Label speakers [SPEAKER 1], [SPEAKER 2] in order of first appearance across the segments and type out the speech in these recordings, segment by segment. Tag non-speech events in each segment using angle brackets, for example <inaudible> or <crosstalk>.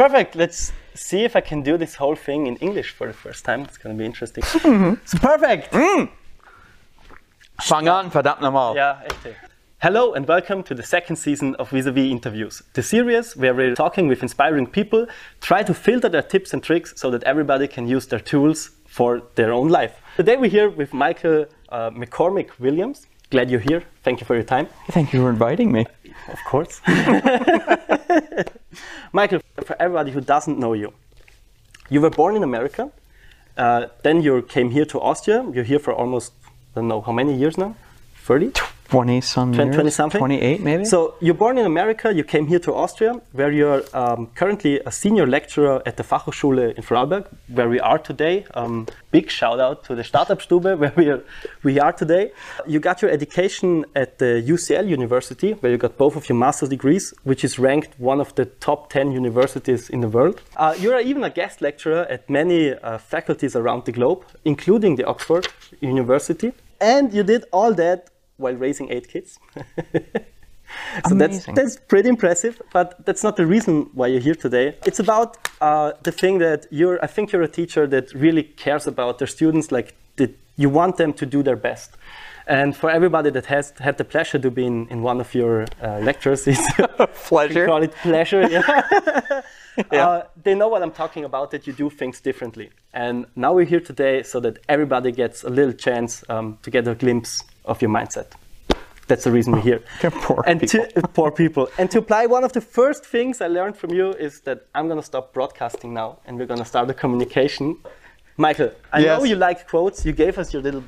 [SPEAKER 1] perfect. Let's see if I can do this whole thing in English for the first time. It's going to be interesting. <laughs> It's perfect.
[SPEAKER 2] Fang an, verdammt nochmal.
[SPEAKER 1] Yeah, echte. Hello and welcome to the second season of Vis-a-Vis Interviews, the series where we're talking with inspiring people, try to filter their tips and tricks so that everybody can use their tools for their own life. Today we're here with Michael uh, McCormick Williams. Glad you're here. Thank you for your time.
[SPEAKER 2] Thank you for inviting me.
[SPEAKER 1] Of course. <laughs> Michael, for everybody who doesn't know you, you were born in America. Uh, then you came here to Austria. You're here for almost, I don't know, how many years now? 30?
[SPEAKER 2] 20 some
[SPEAKER 1] 20
[SPEAKER 2] years?
[SPEAKER 1] 20 something?
[SPEAKER 2] 28 maybe?
[SPEAKER 1] So you're born in America, you came here to Austria, where you're um, currently a senior lecturer at the Fachhochschule in Vorarlberg, where we are today. Um, big shout out to the Startup-Stube, <laughs> where we are, we are today. You got your education at the UCL University, where you got both of your master's degrees, which is ranked one of the top 10 universities in the world. Uh, you're even a guest lecturer at many uh, faculties around the globe, including the Oxford University. And you did all that while raising eight kids. <laughs> so that's, that's pretty impressive, but that's not the reason why you're here today. It's about uh, the thing that you're, I think you're a teacher that really cares about their students, like that you want them to do their best. And for everybody that has had the pleasure to be in, in one of your uh, lectures, <laughs> it's <laughs>
[SPEAKER 2] Pleasure.
[SPEAKER 1] call it pleasure. Yeah. Uh, they know what I'm talking about, that you do things differently. And now we're here today so that everybody gets a little chance um, to get a glimpse of your mindset. That's the reason we're here. <laughs>
[SPEAKER 2] Poor
[SPEAKER 1] and
[SPEAKER 2] people.
[SPEAKER 1] To, <laughs> poor people. And to apply one of the first things I learned from you is that I'm going to stop broadcasting now and we're going to start a communication. Michael, I know you like quotes. You gave us your little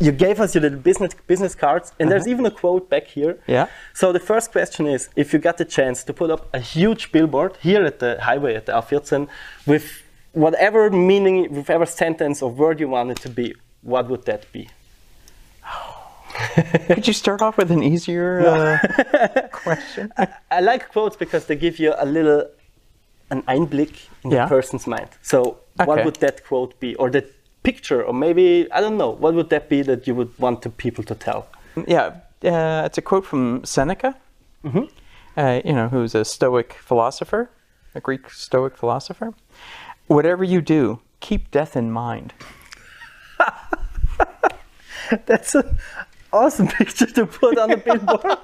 [SPEAKER 1] you gave us your little business business cards, and there's even a quote back here.
[SPEAKER 2] Uh-huh. Yeah.
[SPEAKER 1] So the first question is, if you got the chance to put up a huge billboard here at the highway at the A14 with whatever meaning, whatever sentence or word you want it to be, what would that be? <laughs>
[SPEAKER 2] Could you start off with an easier uh, <laughs> question?
[SPEAKER 1] I like quotes because they give you a little an Einblick in
[SPEAKER 2] Yeah.
[SPEAKER 1] the person's mind. So what would that quote be, or that picture, or maybe I don't know, what would that be that you would want the people to tell?
[SPEAKER 2] Yeah, uh, it's a quote from Seneca,
[SPEAKER 1] Mm-hmm.
[SPEAKER 2] uh, you know, who's a Stoic philosopher, a Greek Stoic philosopher. Whatever you do, keep death in mind. <laughs>
[SPEAKER 1] That's an awesome <laughs> picture to put on the <laughs> billboard.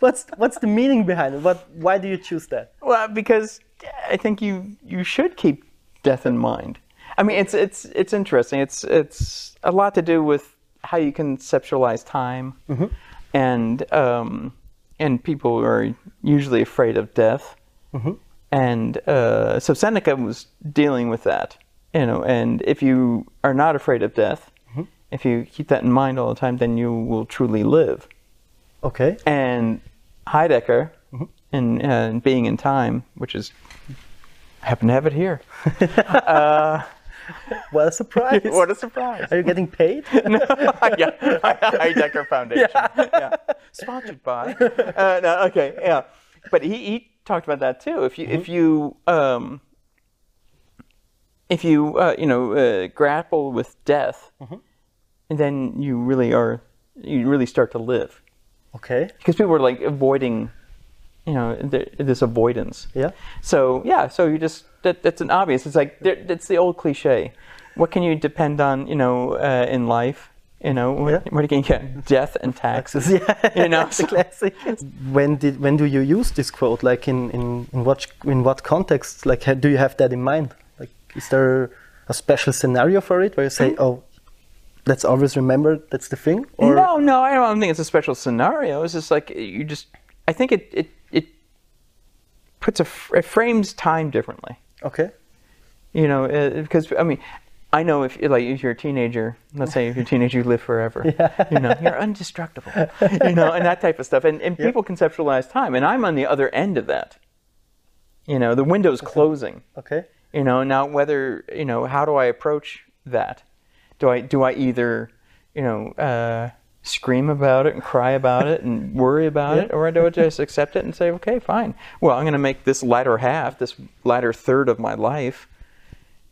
[SPEAKER 1] what's what's the meaning behind it? What why do you choose that?
[SPEAKER 2] Well, because I think you you should keep death in mind. I mean, it's it's it's interesting. It's it's a lot to do with how you conceptualize time, and um, and people are usually afraid of death, and uh, so Seneca was dealing with that, you know. And if you are not afraid of death, if you keep that in mind all the time, then you will truly live
[SPEAKER 1] Okay.
[SPEAKER 2] and Heidegger in, uh, in Being in Time, which is I happen to have it here. <laughs>
[SPEAKER 1] What a surprise. <laughs>
[SPEAKER 2] what a surprise!
[SPEAKER 1] Are you getting paid? <laughs>
[SPEAKER 2] yeah, Heidegger Foundation. Yeah. sponsored by. Uh, no, okay, yeah, but he, he talked about that too. If you if you um, if you uh, you know uh, grapple with death, then you really are you really start to live.
[SPEAKER 1] okay.
[SPEAKER 2] because people are like avoiding, you know, th- this avoidance.
[SPEAKER 1] Yeah.
[SPEAKER 2] So yeah, so you just that, that's an obvious. It's like that's the old cliche. What can you depend on, you know, uh, in life? You know, what,
[SPEAKER 1] Yeah.
[SPEAKER 2] what can you get? Death and taxes. <laughs>
[SPEAKER 1] Yeah.
[SPEAKER 2] You know,
[SPEAKER 1] It's <laughs> a classic. When did when do you use this quote? Like in in, in what in what context? Like do you have that in mind? Like is there a special scenario for it where you say, oh, let's always remembered. that's the thing? Or
[SPEAKER 2] no, no, I don't think it's a special scenario. It's just like you just. I think it it it puts a f- it frames time differently.
[SPEAKER 1] okay.
[SPEAKER 2] You know, uh, because I mean, I know if like if you're a teenager, let's say if you're a teenager, you live forever. <laughs> Yeah. You know, you're indestructible. You know, and that type of stuff. And and people conceptualize time, and I'm on the other end of that. You know, the window's closing.
[SPEAKER 1] Okay.
[SPEAKER 2] You know, now whether you know, how do I approach that? Do I do I either, you know, uh, scream about it and cry about it and <laughs> worry about it, or do I just accept it and say, okay, fine. Well, I'm going to make this latter half, this latter third of my life,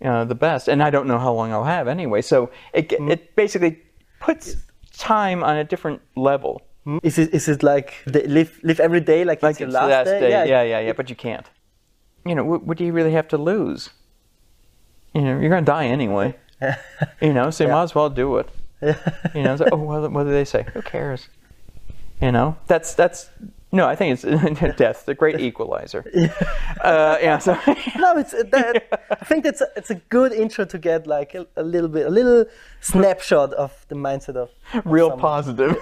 [SPEAKER 2] uh, the best, and I don't know how long I'll have anyway. So it it basically puts time on a different level.
[SPEAKER 1] Is it is it like the, live live every day like, it's
[SPEAKER 2] Like
[SPEAKER 1] your
[SPEAKER 2] it's
[SPEAKER 1] last,
[SPEAKER 2] the last day.
[SPEAKER 1] Yeah.
[SPEAKER 2] Yeah, yeah, yeah. But you can't. you know, what, what do you really have to lose? You know, you're going to die anyway. <laughs> you know, so you might as well do it. <laughs> you know, it's like, oh, what, what do they say? Who cares? You know, that's that's no, I think it's <laughs> death, the great equalizer. Uh, yeah. So
[SPEAKER 1] no, it's that, I think that's a, it's a good intro to get like a, a, little bit, a little snapshot of the mindset of,
[SPEAKER 2] of real someone. positive.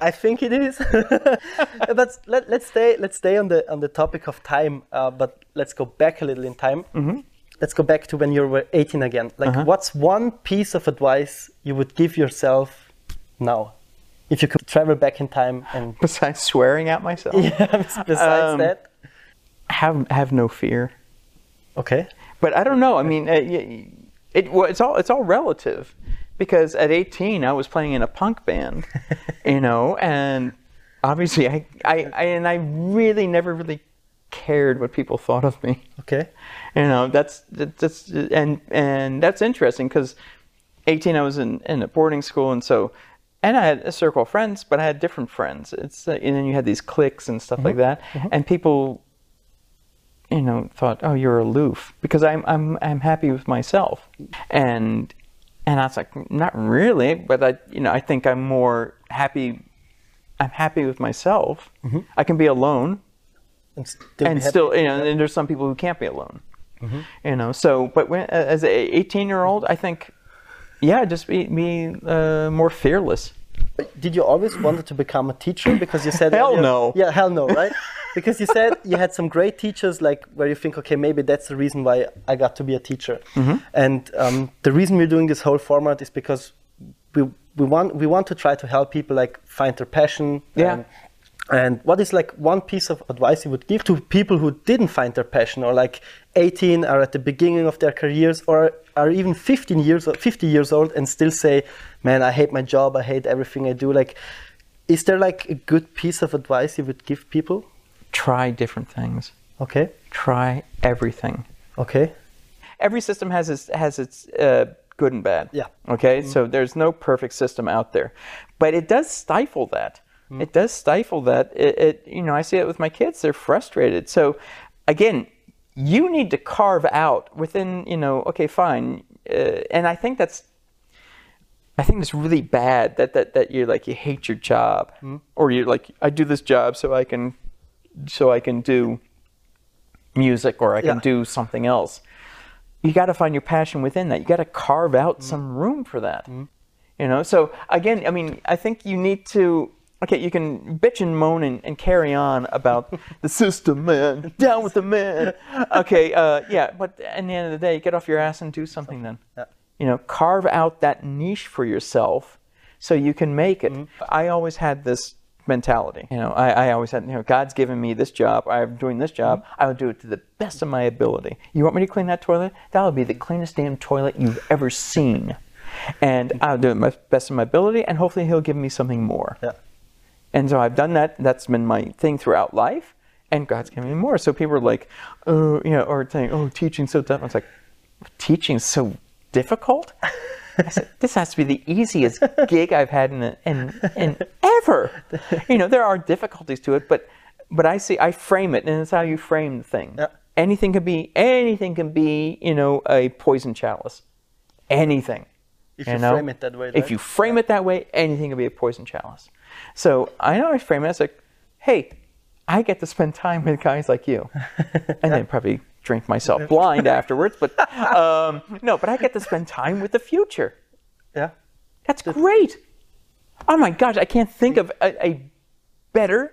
[SPEAKER 1] I think it is. but let, us stay let's stay on the on the topic of time. Uh, but let's go back a little in time. Mm-hmm. Let's go back to when you were 18 again. Like, uh-huh. what's one piece of advice you would give yourself now? if you could travel back in time and <laughs>
[SPEAKER 2] besides swearing at myself <laughs>
[SPEAKER 1] yeah besides um, that
[SPEAKER 2] have have no fear
[SPEAKER 1] okay
[SPEAKER 2] but i don't know i mean it, it, well, it's all it's all relative because at 18 i was playing in a punk band <laughs> you know and obviously I, I, I and i really never really cared what people thought of me
[SPEAKER 1] okay <laughs>
[SPEAKER 2] you know that's that's and and that's interesting because 18 i was in in a boarding school and so and I had a circle of friends, but I had different friends. It's uh, and then you had these cliques and stuff mm-hmm. like that, mm-hmm. and people, you know, thought, "Oh, you're aloof," because I'm I'm I'm happy with myself, and and I was like, not really, but I you know I think I'm more happy. I'm happy with myself. Mm-hmm. I can be alone, and still, and still you know, and there's some people who can't be alone. Mm-hmm. You know, so but when, as a 18 year old, I think yeah, just be, be uh, more fearless.
[SPEAKER 1] Did you always wanted to become a teacher? Because you said
[SPEAKER 2] hell no.
[SPEAKER 1] Yeah, hell no, right? because you said you had some great teachers, like where you think, okay, maybe that's the reason why I got to be a teacher. Mm-hmm. And um, the reason we're doing this whole format is because we we want we want to try to help people like find their passion.
[SPEAKER 2] Yeah. And,
[SPEAKER 1] and what is like one piece of advice you would give to people who didn't find their passion or like 18 are at the beginning of their careers or are even 15 years 50 years old and still say, "Man, I hate my job. I hate everything I do." Like is there like a good piece of advice you would give people?
[SPEAKER 2] Try different things.
[SPEAKER 1] Okay.
[SPEAKER 2] Try everything.
[SPEAKER 1] Okay.
[SPEAKER 2] Every system has its has its uh, good and bad.
[SPEAKER 1] Yeah.
[SPEAKER 2] Okay. Mm-hmm. So there's no perfect system out there, but it does stifle that. Mm. It does stifle that. It, it, you know, I see it with my kids. They're frustrated. So, again, you need to carve out within. You know, okay, fine. Uh, and I think that's, I think it's really bad that that that you're like you hate your job, mm. or you're like I do this job so I can, so I can do music or I can yeah. do something else. You got to find your passion within that. You got to carve out mm. some room for that. You know, so again, I mean, I think you need to okay, you can bitch and moan and, and carry on about <laughs> the system, man. Down with the man. Okay, uh, yeah, but at the end of the day, get off your ass and do something then. Yeah. You know, carve out that niche for yourself so you can make it. Mm-hmm. I always had this mentality. You know, I, I, always had, you know, God's given me this job. I'm doing this job. Mm-hmm. I will do it to the best of my ability. You want me to clean that toilet? That'll be the cleanest damn toilet you've ever seen. And I'll do it my best of my ability, and hopefully He'll give me something more.
[SPEAKER 1] Yeah.
[SPEAKER 2] And so I've done that. That's been my thing throughout life. And God's given me more. So people are like, oh, you know, or saying, oh, teaching's so tough. I was like, teaching's so difficult? I said, this has to be the easiest gig I've had in, in, in ever. You know, there are difficulties to it, but but I see, I frame it, and it's how you frame the thing. Yeah. Anything can be, anything can be, you know, a poison chalice. Anything.
[SPEAKER 1] If you, you know? frame it that way. Right?
[SPEAKER 2] If you frame it that way, anything can be a poison chalice. So I always frame it as like, hey, I get to spend time with guys like you, <laughs> and then probably drink myself <laughs> blind afterwards. But um, no, but I get to spend time with the future.
[SPEAKER 1] Yeah,
[SPEAKER 2] that's great. Oh my gosh, I can't think of a, a better,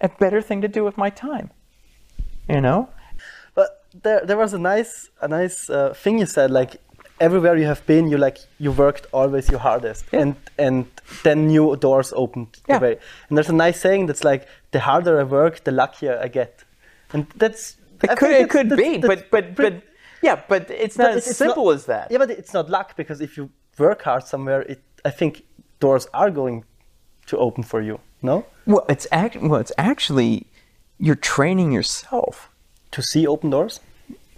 [SPEAKER 2] a better thing to do with my time. You know.
[SPEAKER 1] But there, there was a nice, a nice uh, thing you said. Like everywhere you have been, you like you worked always your hardest, yeah. and and then new doors opened
[SPEAKER 2] yeah.
[SPEAKER 1] the way. And there's a nice saying that's like, the harder I work, the luckier I get, and that's
[SPEAKER 2] it I could it could that's, be, that's, but but but yeah, but it's not as it's simple
[SPEAKER 1] not,
[SPEAKER 2] as that.
[SPEAKER 1] Yeah, but it's not luck because if you work hard somewhere, it I think doors are going to open for you. No.
[SPEAKER 2] Well, it's act. Well, it's actually you're training yourself
[SPEAKER 1] to see open doors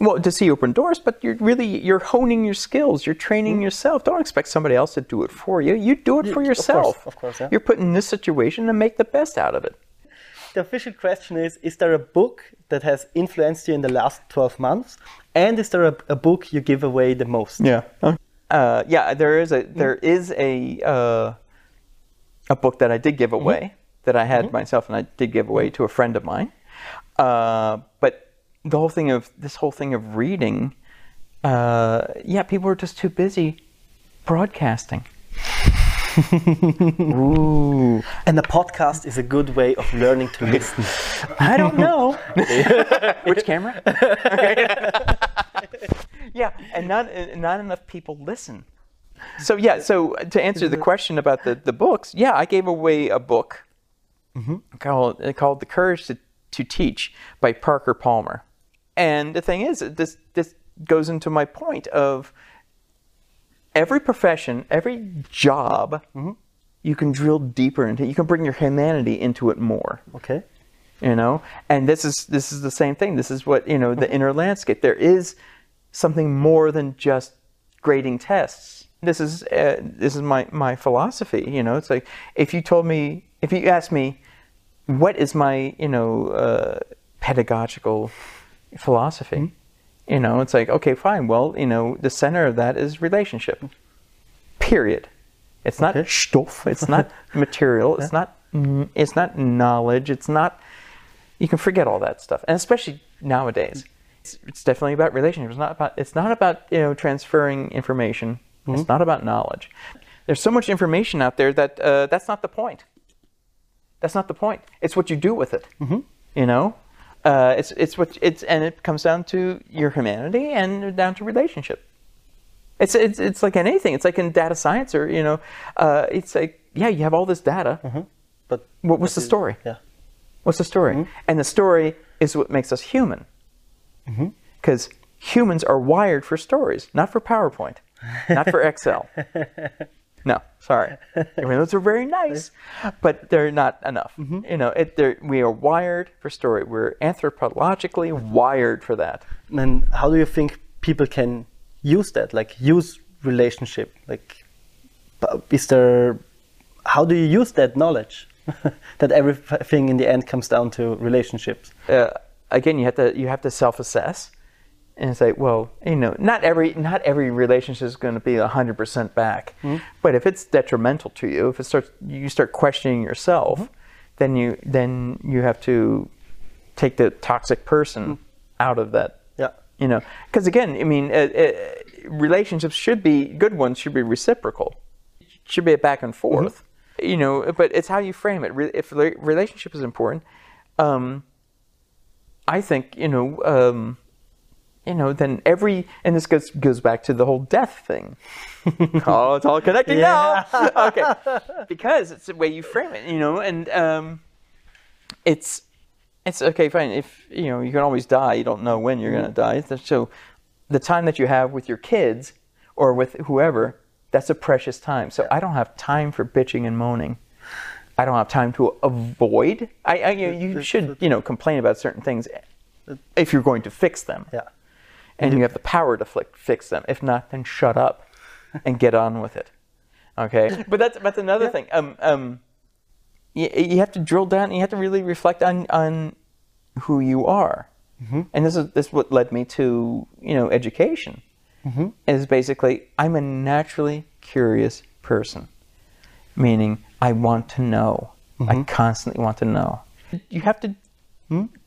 [SPEAKER 2] well to see open doors but you're really you're honing your skills. You're training mm. yourself. Don't expect somebody else to do it for you. You do it for yourself
[SPEAKER 1] of course, of course yeah.
[SPEAKER 2] you're put in this situation and make the best out of it.
[SPEAKER 1] The official question is: Is there a book that has influenced you in the last twelve months? And is there a, a book you give away the most?
[SPEAKER 2] Yeah. Uh, yeah, there is a there is a uh, a book that I did give away that I had myself, and I did give away to a friend of mine. Uh, but the whole thing of this whole thing of reading, uh, yeah, people are just too busy broadcasting. <laughs> Ooh,
[SPEAKER 1] And a podcast is a good way of learning to listen.
[SPEAKER 2] I don't know. <laughs> Which camera? <laughs> yeah, and not not enough people listen. So yeah, so to answer the question about the, the books, yeah, I gave away a book called called The Courage to, to Teach by Parker Palmer. And the thing is, this this goes into my point of every profession, every job, you can drill deeper into. You can bring your humanity into it more.
[SPEAKER 1] Okay.
[SPEAKER 2] you know? And this is this is the same thing. This is what you know the inner landscape. There is something more than just grading tests. This is uh, this is my my philosophy you know? It's like if you told me if you asked me what is my you know uh, pedagogical philosophy. You know it's like okay fine. Well you know the center of that is relationship. Period. It's not
[SPEAKER 1] Okay.
[SPEAKER 2] stuff it's not <laughs> material. It's not mm, it's not knowledge. It's not you can forget all that stuff. And especially nowadays it's, it's definitely about relationships. It's not about it's not about you know transferring information. It's not about knowledge. There's so much information out there that uh, that's not the point. That's not the point. It's what you do with it. You know uh, it's it's what it's and it comes down to your humanity and down to relationship it's it's it's like in anything it's like in data science or you know uh, it's like yeah you have all this data
[SPEAKER 1] But
[SPEAKER 2] what, what's the story
[SPEAKER 1] yeah.
[SPEAKER 2] What's the story? And the story is what makes us human. Because humans are wired for stories, not for PowerPoint, not for Excel. <laughs> No, sorry. I mean, those are very <laughs> nice, but they're not enough. You know, it, we are wired for story. We're anthropologically wired for that.
[SPEAKER 1] And how do you think people can use that? Like use relationship? Like, is there? How do you use that knowledge? <laughs> that everything in the end comes down to relationships.
[SPEAKER 2] uh, again, you have to you have to self-assess and say, well, you know, not every not every relationship is going to be hundred percent back, but if it's detrimental to you, if it starts you start questioning yourself, then you then you have to take the toxic person out of that.
[SPEAKER 1] Yeah.
[SPEAKER 2] You know, because again, I mean, uh, uh, relationships should be good ones should be reciprocal, should be a back and forth. You know, but it's how you frame it. If relationship is important, um, I think you know, um, you know, then every and this goes goes back to the whole death thing. <laughs> oh, it's all connecting now. okay, because it's the way you frame it, you know, and um, it's it's okay, fine. If you know, you can always die. You don't know when you're going to die. So, the time that you have with your kids or with whoever, that's a precious time. So I don't have time for bitching and moaning. I don't have time to avoid. I, I you, you should you know complain about certain things if you're going to fix them,
[SPEAKER 1] Yeah.
[SPEAKER 2] And you have the power to flick, fix them. If not, then shut up and get on with it. Okay, but that's that's another thing. Um, um, you, you have to drill down. You have to really reflect on on who you are, and this is this is what led me to you know education. Is basically I'm a naturally curious person, meaning I want to know. I constantly want to know. You have to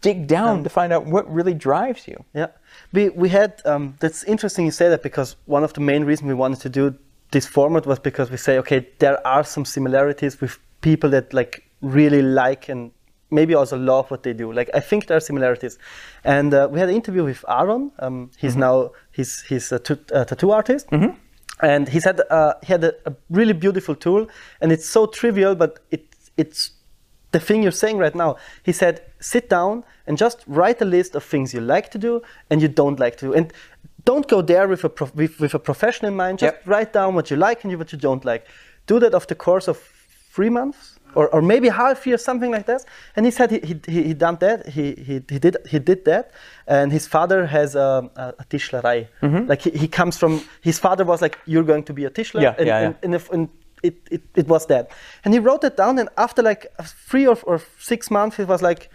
[SPEAKER 2] dig down to find out what really drives you.
[SPEAKER 1] Yeah, we we had. Um, that's interesting you say that because one of the main reasons we wanted to do this format was because we say, okay, there are some similarities with people that like really like and maybe also love what they do. Like I think there are similarities, and uh, we had an interview with Aaron. Um, he's now he's he's a, t- a tattoo artist. And he said uh, he had a, a really beautiful tool, and it's so trivial, but it it's the thing you're saying right now. He said, sit down and just write a list of things you like to do and you don't like to do. And don't go there with a, prof- with, with a profession in mind. Just
[SPEAKER 2] Yep.
[SPEAKER 1] write down what you like and what you don't like. Do that over the course of three months or, or maybe half year, something like that. And he said he, he, he, done that. He, he, he, did, he did that. And his father has a, a, a Tischlerei. Mm-hmm. Like he, he comes from, his father was like, you're going to be a Tischler.
[SPEAKER 2] Yeah,
[SPEAKER 1] and,
[SPEAKER 2] yeah, yeah.
[SPEAKER 1] and, and, if, and it, it, it was that. And he wrote it down, and after like three or, or six months, it was like,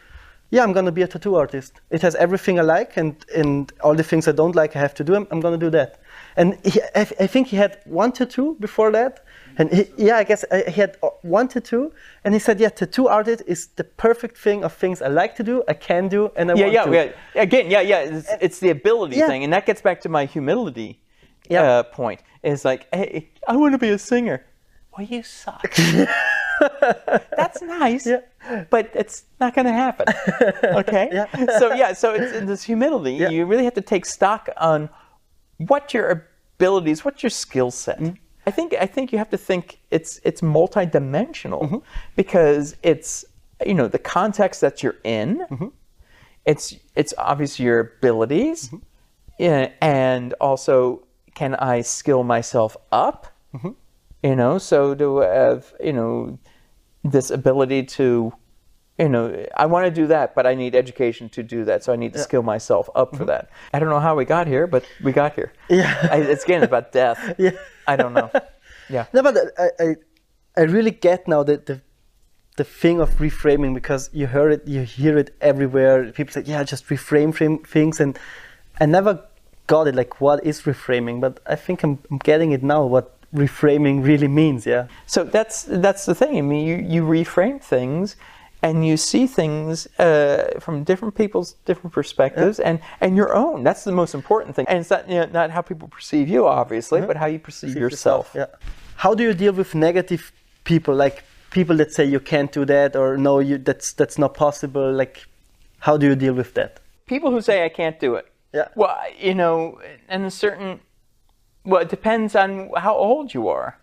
[SPEAKER 1] yeah, I'm gonna be a tattoo artist. It has everything I like, and, and all the things I don't like, I have to do. I'm, I'm gonna do that. And he, I, I think he had one tattoo before that, and he, yeah, I guess uh, he had uh, one tattoo, and he said, yeah, tattoo artist is the perfect thing of things I like to do, I can do, and I
[SPEAKER 2] yeah,
[SPEAKER 1] want
[SPEAKER 2] yeah,
[SPEAKER 1] to.
[SPEAKER 2] yeah. Again, yeah, yeah. It's, it's the ability
[SPEAKER 1] Yeah.
[SPEAKER 2] thing, and that gets back to my humility
[SPEAKER 1] Yeah.
[SPEAKER 2] uh, point. Is like, hey, I want to be a singer. Well, you suck. <laughs> That's nice,
[SPEAKER 1] Yeah.
[SPEAKER 2] but it's not going to happen. Okay. <laughs>
[SPEAKER 1] Yeah.
[SPEAKER 2] So yeah, so it's in this humility.
[SPEAKER 1] Yeah.
[SPEAKER 2] You really have to take stock on what your abilities, what's your skill set.
[SPEAKER 1] Mm-hmm.
[SPEAKER 2] I think I think you have to think it's it's multidimensional
[SPEAKER 1] Mm-hmm.
[SPEAKER 2] because it's you know the context that you're in.
[SPEAKER 1] Mm-hmm.
[SPEAKER 2] It's it's obviously your abilities,
[SPEAKER 1] Mm-hmm.
[SPEAKER 2] yeah, and also can I skill myself up?
[SPEAKER 1] Mm-hmm.
[SPEAKER 2] You know, so to have you know this ability to you know I want to do that, but I need education to do that, so I need to skill myself up for that. I don't know how we got here, but we got here.
[SPEAKER 1] Mm-hmm. Yeah.
[SPEAKER 2] I, it's again about <laughs> death.
[SPEAKER 1] Yeah.
[SPEAKER 2] I don't know. Yeah.
[SPEAKER 1] No, but I, I, I really get now the, the the thing of reframing because you hear it, you hear it everywhere. People say, "Yeah, just reframe frame things," and I never got it. Like, what is reframing? But I think I'm, I'm getting it now. What reframing really means? Yeah.
[SPEAKER 2] So that's that's the thing. I mean, you you reframe things, and you see things uh, from different people's different perspectives, and and your own. That's the most important thing. And it's not you know, not how people perceive you, obviously, but how you perceive, yourself.
[SPEAKER 1] Yeah. How do you deal with negative people? Like people that say you can't do that, or no, you that's that's not possible. Like, how do you deal with that?
[SPEAKER 2] People who say I can't do it.
[SPEAKER 1] Yeah.
[SPEAKER 2] Well, you know, and a certain. Well, it depends on how old you are.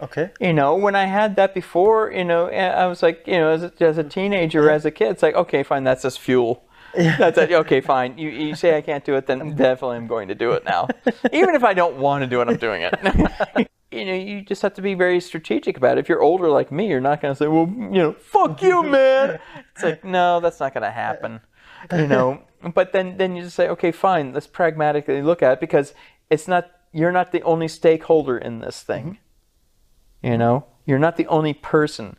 [SPEAKER 1] Okay.
[SPEAKER 2] You know, when I had that before, you know, eh, I was like, you know, as a, as a teenager, as a kid, it's like, okay, fine, that's just fuel. Yeah. That's it. <laughs> Okay, fine. You, you say I can't do it, then definitely I'm going to do it now. Even if I don't want to do it, I'm doing it. <laughs> you know, you just have to be very strategic about it. If you're older like me, you're not going to say, well, you know, fuck you, <laughs> man. It's like, no, that's not going to happen. You know, but then then you just say, okay, fine. Let's pragmatically look at it because it's not. You're not the only stakeholder in this thing. Mm-hmm. You know, you're not the only person.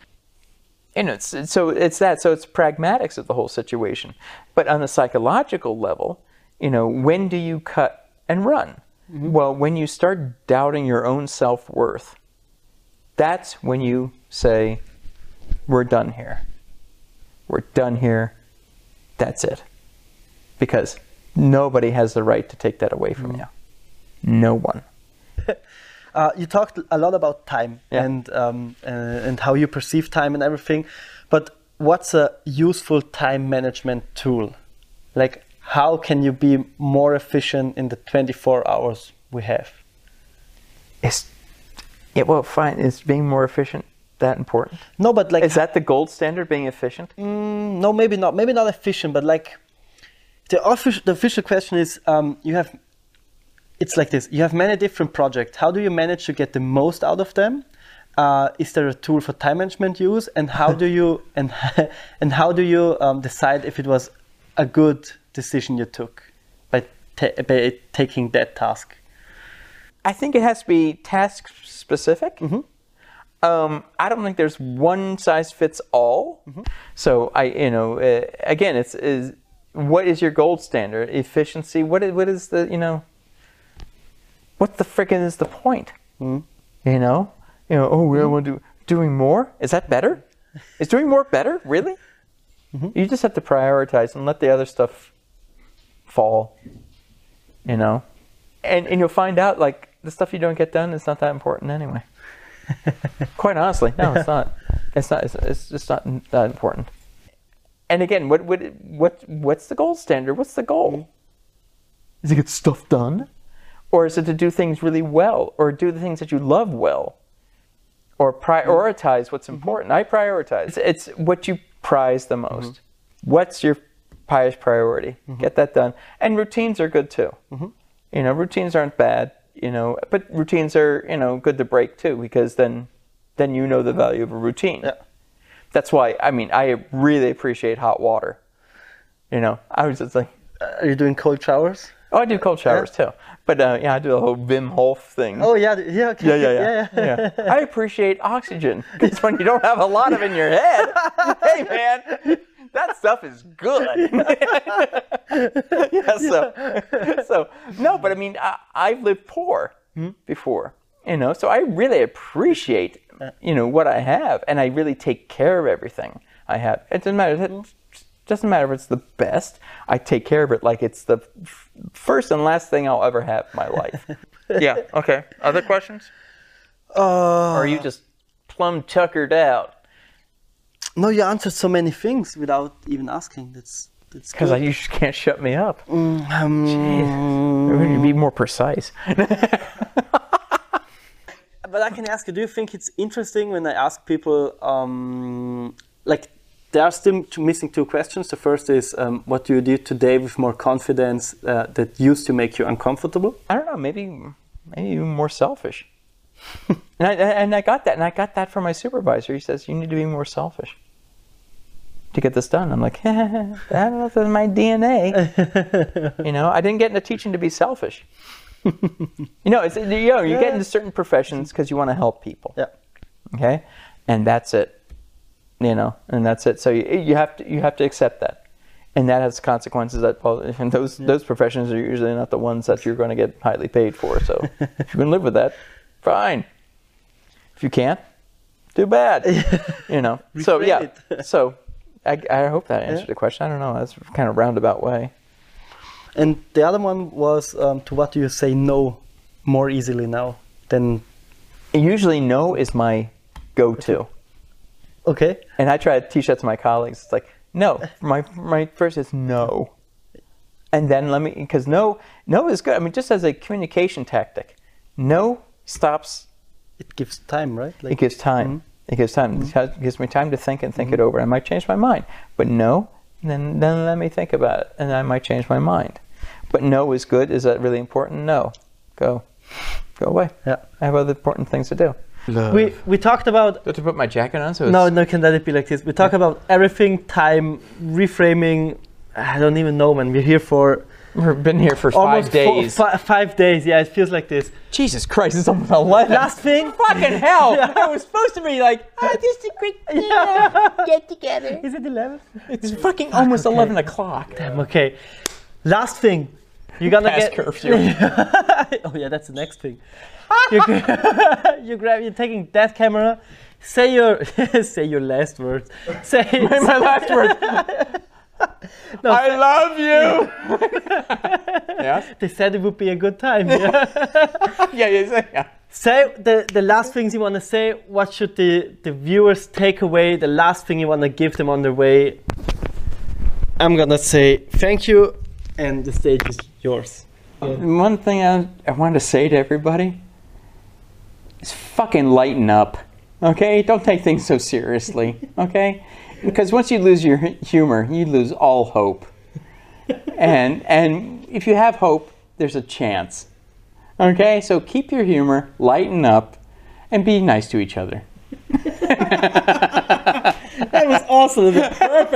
[SPEAKER 2] And it's so it's that. So it's pragmatics of the whole situation. But on the psychological level, you know, when do you cut and run? Mm-hmm. Well, when you start doubting your own self worth, that's when you say, "We're done here. We're done here. That's it." Because nobody has the right to take that away from mm-hmm. you. No one. <laughs>
[SPEAKER 1] Uh, you talked a lot about time
[SPEAKER 2] Yeah.
[SPEAKER 1] and um, uh, and how you perceive time and everything, but what's a useful time management tool? Like, how can you be more efficient in the 24 hours we have?
[SPEAKER 2] Is yeah, well, fine. Is being more efficient that important?
[SPEAKER 1] No, but like,
[SPEAKER 2] Is that the gold standard? Being efficient?
[SPEAKER 1] Mm, no, maybe not. Maybe not efficient, but like, the official the official question is, um, you have. It's like this. You have many different projects. How do you manage to get the most out of them? Uh, is there a tool for time management use? And how do you <laughs> and <laughs> and how do you um, decide if it was a good decision you took by ta- by taking that task?
[SPEAKER 2] I think it has to be task specific. Um, I don't think there's one size fits all. So I, you know, uh, again, it's is what is your gold standard? Efficiency. What is what is the you know? What the frickin' is the point? Hmm? You know, you know. Oh, we want to do doing more. Is that better? <laughs> Is doing more better? Really? Mm-hmm. You just have to prioritize and let the other stuff fall. You know, and and you'll find out like the stuff you don't get done is not that important anyway. <laughs> Quite honestly, no, it's not. <laughs> It's not. It's, it's just not that important. And again, what what what what's the gold standard? What's the goal? Hmm? Is it get stuff done, or is it to do things really well, or do the things that you love well, or mm-hmm. prioritize what's mm-hmm. important? I prioritize. It's, it's what you prize the mm-hmm. most. What's your highest priority? Get that done. And routines are good too. You know, routines aren't bad. You know, but routines are you know good to break too because then then you know the value of a routine.
[SPEAKER 1] Yeah.
[SPEAKER 2] That's why I mean I really appreciate hot water. You know, I was just like, uh,
[SPEAKER 1] Are you doing cold showers?
[SPEAKER 2] Oh, I do cold showers too. But uh, yeah, I do the whole Wim Hof thing.
[SPEAKER 1] Oh yeah, yeah, okay.
[SPEAKER 2] yeah, yeah, yeah, yeah. I appreciate oxygen. It's when you don't have a lot of it in your head. <laughs> hey, man, that stuff is good. <laughs> yeah, so, so no, but I mean, I, I've lived poor before, you know, so I really appreciate, you know, what I have, and I really take care of everything I have. It doesn't matter. It doesn't matter if it's the best. I take care of it like it's the f- first and last thing I'll ever have in my life. <laughs> yeah. Okay. Other questions?
[SPEAKER 1] Uh,
[SPEAKER 2] Or are you just plumb tuckered out?
[SPEAKER 1] no, you answered so many things without even asking. That's that's
[SPEAKER 2] Because you just can't shut me up.
[SPEAKER 1] Um,
[SPEAKER 2] We need to be more precise. <laughs>
[SPEAKER 1] but I can ask you: Do you think it's interesting when I ask people, um, like, there are still missing two questions. The first is, um, what do you do today with more confidence uh, that used to make you uncomfortable?
[SPEAKER 2] I don't know. Maybe maybe even more selfish. <laughs> and I and I got that, and I got that from my supervisor. He says you need to be more selfish to get this done. I'm like, I don't know if that's my DNA. <laughs> you know, I didn't get into teaching to be selfish. <laughs> you know, it's you know, you get into certain professions because you want to help people.
[SPEAKER 1] Yeah.
[SPEAKER 2] okay and that's it you know and that's it. So you, you have to you have to accept that. And that has consequences that <laughs> and those those professions are usually not the ones that you're going to get highly paid for. So <laughs> if you can live with that fine. If you can't too bad. <laughs> You know? So yeah. So I, I hope that answered the question. I don't know. That's kind of roundabout way.
[SPEAKER 1] And the other one was, um, to what do you say no more easily now than?
[SPEAKER 2] usually no is my go-to
[SPEAKER 1] Okay.
[SPEAKER 2] And I try to teach that to my colleagues. It's like, no, my my first is no, and then let me because no no is good. I mean, just as a communication tactic, no stops.
[SPEAKER 1] It gives time, right?
[SPEAKER 2] It gives time. Mm-hmm. It gives time. Mm-hmm. It has- gives me time to think and think it mm-hmm. over. I might change my mind, but no, then then let me think about it, and I might change my mind. But no is good. Is that really important? No, go, go away.
[SPEAKER 1] Yeah.
[SPEAKER 2] I have other important things to do.
[SPEAKER 1] We we talked about
[SPEAKER 2] Do I have to put my jacket on so it's
[SPEAKER 1] no no can let it be like this. We talk about everything, time, reframing. I don't even know, man. We're here for
[SPEAKER 2] We've been here for five
[SPEAKER 1] almost four-
[SPEAKER 2] days.
[SPEAKER 1] five days. Yeah, it feels like this.
[SPEAKER 2] Jesus Christ, it's almost 11.
[SPEAKER 1] Last thing.
[SPEAKER 2] fucking hell. <laughs> It was supposed to be like, oh, just a quick <laughs>
[SPEAKER 3] get together.
[SPEAKER 1] Is it eleven?
[SPEAKER 2] it's fucking almost 11 o'clock. Damn.
[SPEAKER 1] Okay. Last thing. You're gonna
[SPEAKER 2] Past
[SPEAKER 1] get.
[SPEAKER 2] curfew. <laughs>
[SPEAKER 1] oh yeah, that's the next thing. <laughs> you, gra- <laughs> you grab. You're taking that camera. Say your <laughs> say your last words. Say
[SPEAKER 2] my last word.
[SPEAKER 1] No,
[SPEAKER 2] I love you. yeah?
[SPEAKER 1] They said it would be a good time. Yeah.
[SPEAKER 2] Yeah, yeah, yeah.
[SPEAKER 1] say the, the last things you want to say. What should the, the viewers take away? The last thing you want to give them on their way. I'm gonna say thank you, and the stage is yours.
[SPEAKER 2] Uh, one thing I, I wanted to say to everybody is fucking lighten up. Okay? Don't take things so seriously. <laughs> Okay? Because once you lose your humor, you lose all hope. And and if you have hope, there's a chance. Okay? So keep your humor, lighten up, and be nice to each other. <laughs>
[SPEAKER 1] That was awesome. Perfect.